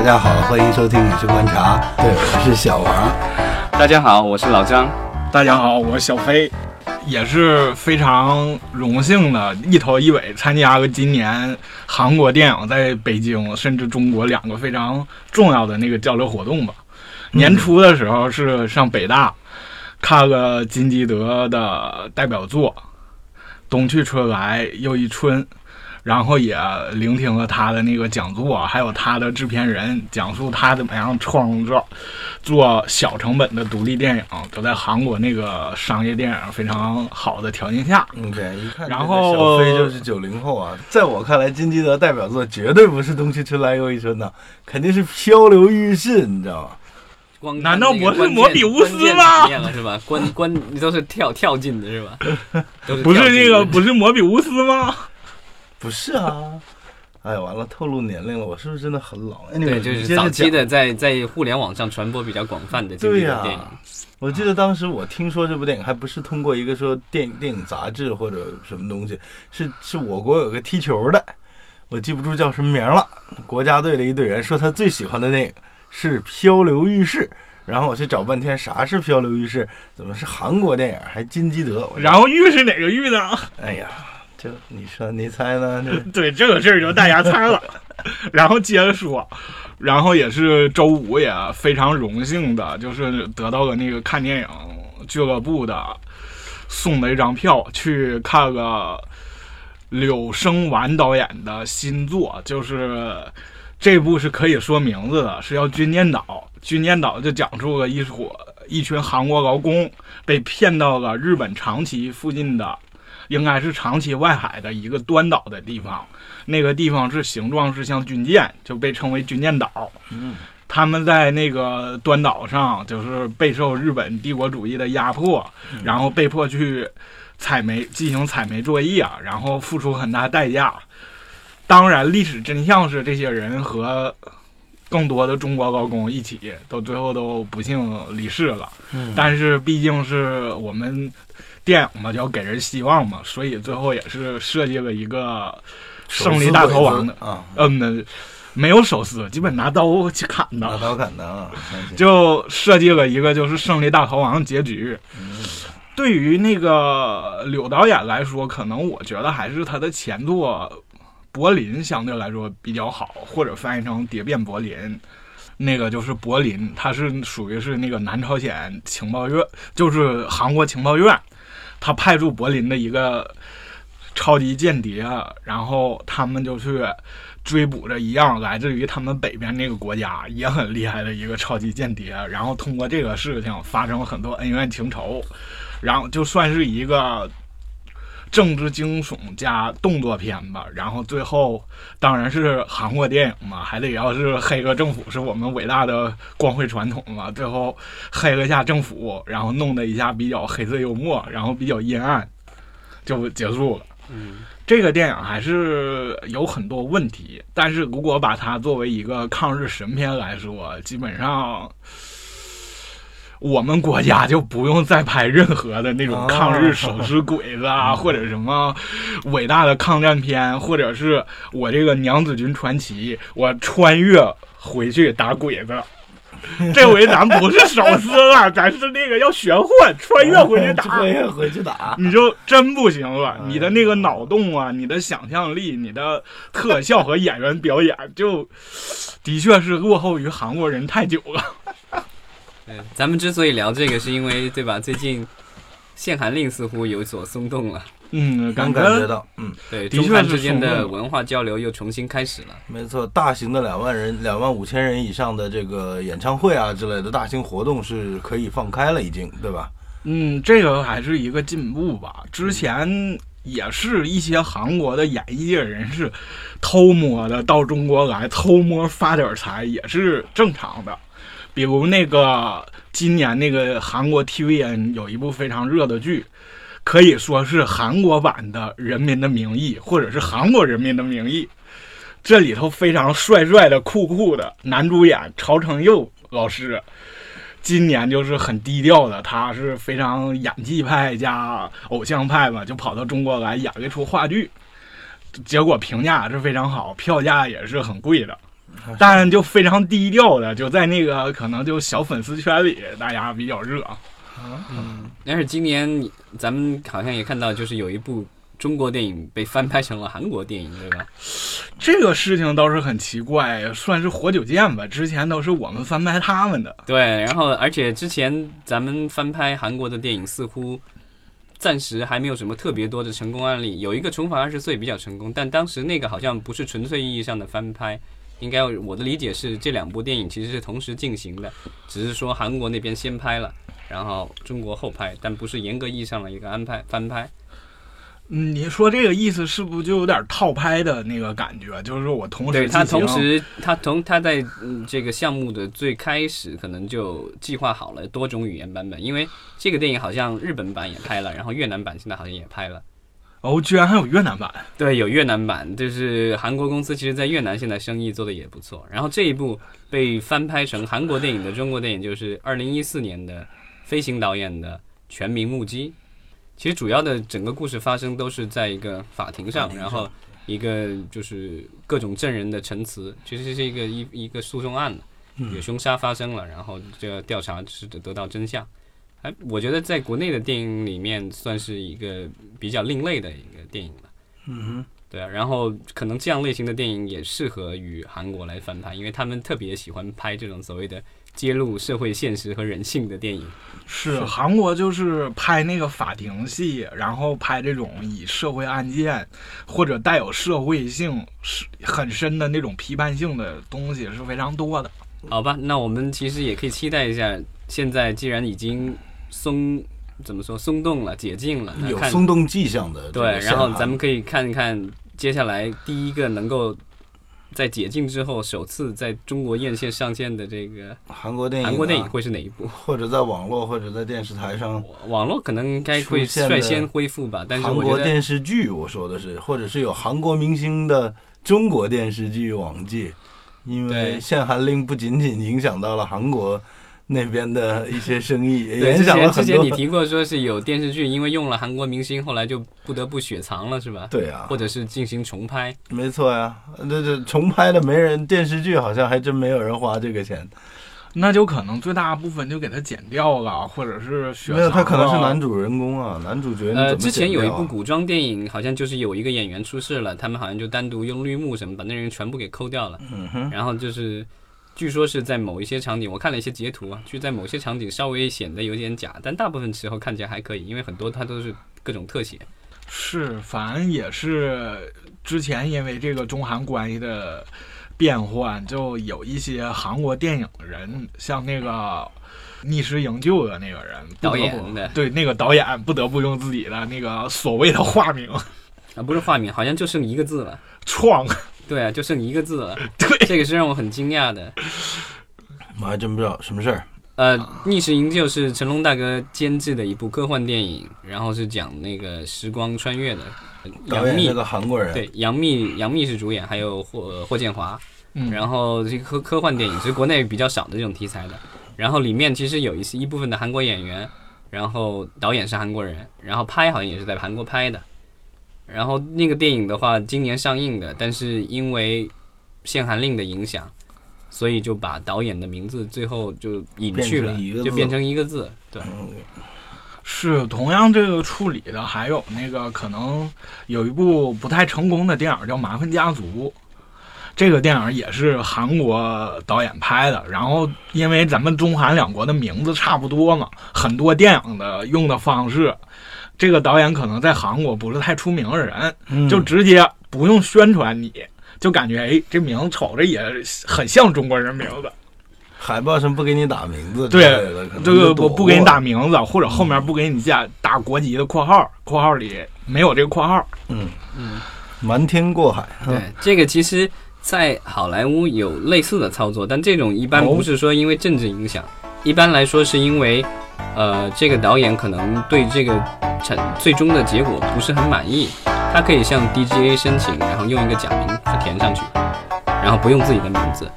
大家好，欢迎收听《影视观察》，对，我是小王。大家好，我是老张。大家好，我是小飞，也是非常荣幸的一头一尾参加了今年韩国电影在北京甚至中国两个非常重要的那个交流活动吧。年初的时候是上北大看了金基德的代表作《冬去春来又一春》。然后也聆听了他的那个讲座，还有他的制片人讲述他怎么样创作做小成本的独立电影，都在韩国那个商业电影非常好的条件下。OK，一看，然后小飞就是九零后啊，在我看来，金基德代表作绝对不是《冬去春来又一春》呐，肯定是《漂流浴室》，你知道吗？难道不是摩比乌斯吗？是吧？关关你都是跳跳进的是吧？不是那个不是摩比乌斯吗？不是啊，哎，完了，透露年龄了，我是不是真的很老？对，就是早期的在在互联网上传播比较广泛的这个。电影。我记得当时我听说这部电影还不是通过一个说电影电影杂志或者什么东西，是是我国有个踢球的，我记不住叫什么名了，国家队的一队员说他最喜欢的电影是《漂流浴室》，然后我去找半天啥是《漂流浴室》，怎么是韩国电影，还金基德？然后浴是哪个浴呢？哎呀。就你说，你猜呢？对这个事儿就大家猜了，然后接着说，然后也是周五也非常荣幸的，就是得到了那个看电影俱乐部的送的一张票，去看了柳生完导演的新作，就是这部是可以说名字的，是叫《军舰岛》。军舰岛就讲述了一伙一群韩国劳工被骗到了日本长崎附近的。应该是长期外海的一个端岛的地方，那个地方是形状是像军舰，就被称为军舰岛。嗯，他们在那个端岛上，就是备受日本帝国主义的压迫，然后被迫去采煤进行采煤作业，然后付出很大代价。当然，历史真相是这些人和更多的中国劳工一起，都最后都不幸离世了。嗯，但是毕竟是我们。电影嘛，就要给人希望嘛，所以最后也是设计了一个胜利大逃亡的啊，嗯，没有手撕，基本拿刀去砍的，拿刀砍的啊，就设计了一个就是胜利大逃亡结局。对于那个柳导演来说，可能我觉得还是他的前作《柏林》相对来说比较好，或者翻译成《蝶变柏林》，那个就是柏林，它是属于是那个南朝鲜情报院，就是韩国情报院。他派驻柏林的一个超级间谍，然后他们就去追捕着一样来自于他们北边那个国家也很厉害的一个超级间谍，然后通过这个事情发生了很多恩怨情仇，然后就算是一个政治惊悚加动作片吧。然后最后当然是韩国电影嘛，还得要是黑个政府是我们伟大的光辉传统嘛。最后黑了一下政府，然后弄得一下比较黑色幽默，然后比较阴暗，就结束了。嗯，这个电影还是有很多问题，但是如果把它作为一个抗日神片来说，基本上。我们国家就不用再拍任何的那种抗日手撕鬼子啊，或者什么伟大的抗战片，或者是我这个娘子军传奇，我穿越回去打鬼子。这回咱不是手撕了，咱是那个要玄幻穿越回去打，穿越回去打，你就真不行了。你的那个脑洞啊，你的想象力，你的特效和演员表演，就的确是落后于韩国人太久了。咱们之所以聊这个，是因为对吧？最近限韩令似乎有所松动了。嗯，刚感觉到，嗯，对，中韩之间的文化交流又重新开始了。没错，大型的两万人、两万五千人以上的这个演唱会啊之类的大型活动是可以放开了，已经，对吧？嗯，这个还是一个进步吧。之前也是一些韩国的演艺界人士偷摸的到中国来偷摸发点财，也是正常的。比如那个今年那个韩国 TVN 有一部非常热的剧，可以说是韩国版的《人民的名义》，或者是韩国人民的名义。这里头非常帅帅的、酷酷的男主演曹承佑老师，今年就是很低调的，他是非常演技派加偶像派嘛，就跑到中国来演了一出话剧，结果评价是非常好，票价也是很贵的。但就非常低调的，就在那个可能就小粉丝圈里，大家比较热。嗯但是今年咱们好像也看到，就是有一部中国电影被翻拍成了韩国电影，对吧？这个事情倒是很奇怪，算是活久见吧。之前都是我们翻拍他们的，对，然后而且之前咱们翻拍韩国的电影，似乎暂时还没有什么特别多的成功案例。有一个《重返二十岁》比较成功，但当时那个好像不是纯粹意义上的翻拍。应该我的理解是，这两部电影其实是同时进行的，只是说韩国那边先拍了，然后中国后拍，但不是严格意义上的一个安排翻拍。嗯，你说这个意思是不是就有点套拍的那个感觉？就是说我同时对他同时他同他在嗯这个项目的最开始可能就计划好了多种语言版本，因为这个电影好像日本版也拍了，然后越南版现在好像也拍了。哦，居然还有越南版，对，有越南版，就是韩国公司其实在越南现在生意做的也不错。然后这一部被翻拍成韩国电影的中国电影，就是二零一四年的飞行导演的《全民目击》。其实主要的整个故事发生都是在一个法庭上，然后一个就是各种证人的陈词，其实是一个一一个诉讼案，有凶杀发生了，然后这个调查是得到真相。哎，我觉得在国内的电影里面算是一个比较另类的一个电影了。嗯哼对啊，然后可能这样类型的电影也适合于韩国来翻拍，因为他们特别喜欢拍这种所谓的揭露社会现实和人性的电影。是韩国就是拍那个法庭戏，然后拍这种以社会案件或者带有社会性是很深的那种批判性的东西是非常多的。好吧，那我们其实也可以期待一下，现在既然已经松怎么说松动了、解禁了，有松动迹象的对，然后咱们可以看一看接下来第一个能够在解禁之后首次在中国院线上线的这个韩国电影啊，韩国电影会是哪一部？或者在网络或者在电视台上，网络可能应该会率先恢复吧，但是韩国电视剧我说的是，或者是有韩国明星的中国电视剧网剧，因为限韩令不仅仅影响到了韩国那边的一些生意，之前之响了很多前你。提过说是有电视剧因为用了韩国明星，后来就不得不雪藏了，是吧？对啊或，者是进行重拍。没错呀，那这重拍的没人，电视剧好像还真没有人花这个钱。那就可能最大部分就给他剪掉了，或者是雪没有，他可能是男主人公啊，男主角你呃，之前有一部古装电影，好像就是有一个演员出事了，他们好像就单独用绿幕什么把那人全部给抠掉了，嗯哼，然后就是。据说是在某一些场景，我看了一些截图啊，就在某些场景稍微显得有点假，但大部分时候看起来还可以，因为很多它都是各种特写。是，反正也是之前因为这个中韩关系的变换，就有一些韩国电影人，像那个逆时营救的那个人，导演的对那个导演不得不用自己的那个所谓的化名啊，不是化名，好像就剩一个字了。创，对啊，就剩一个字了。对，这个是让我很惊讶的。我还真不知道什么事儿。呃，《逆时营救》是成龙大哥监制的一部科幻电影，然后是讲那个时光穿越的。杨幂是个韩国人，对杨幂，杨幂是主演，还有霍霍建华。嗯，然后这个科科幻电影是国内比较少的这种题材的。然后里面其实有一些一部分的韩国演员，然后导演是韩国人，然后拍好像也是在韩国拍的。然后那个电影的话，今年上映的，但是因为限韩令的影响，所以就把导演的名字最后就隐去了就变成一个字。对，嗯是同样这个处理的，还有那个可能有一部不太成功的电影叫《麻烦家族》，这个电影也是韩国导演拍的。然后因为咱们中韩两国的名字差不多嘛，很多电影的用的方式，这个导演可能在韩国不是太出名的人，嗯就直接不用宣传你。就感觉哎，这名字瞅着也很像中国人名字。海报上不给你打名字之对这个我不给你打名字，或者后面不给你加打国籍的括号，括号里没有这个括号。嗯嗯，瞒天过海，对，这个其实，在好莱坞有类似的操作，但这种一般哦不是说因为政治影响，一般来说是因为，呃，这个导演可能对这个成最终的结果不是很满意，他可以向 DGA 申请，然后用一个假名填上去，然后不用自己的名字，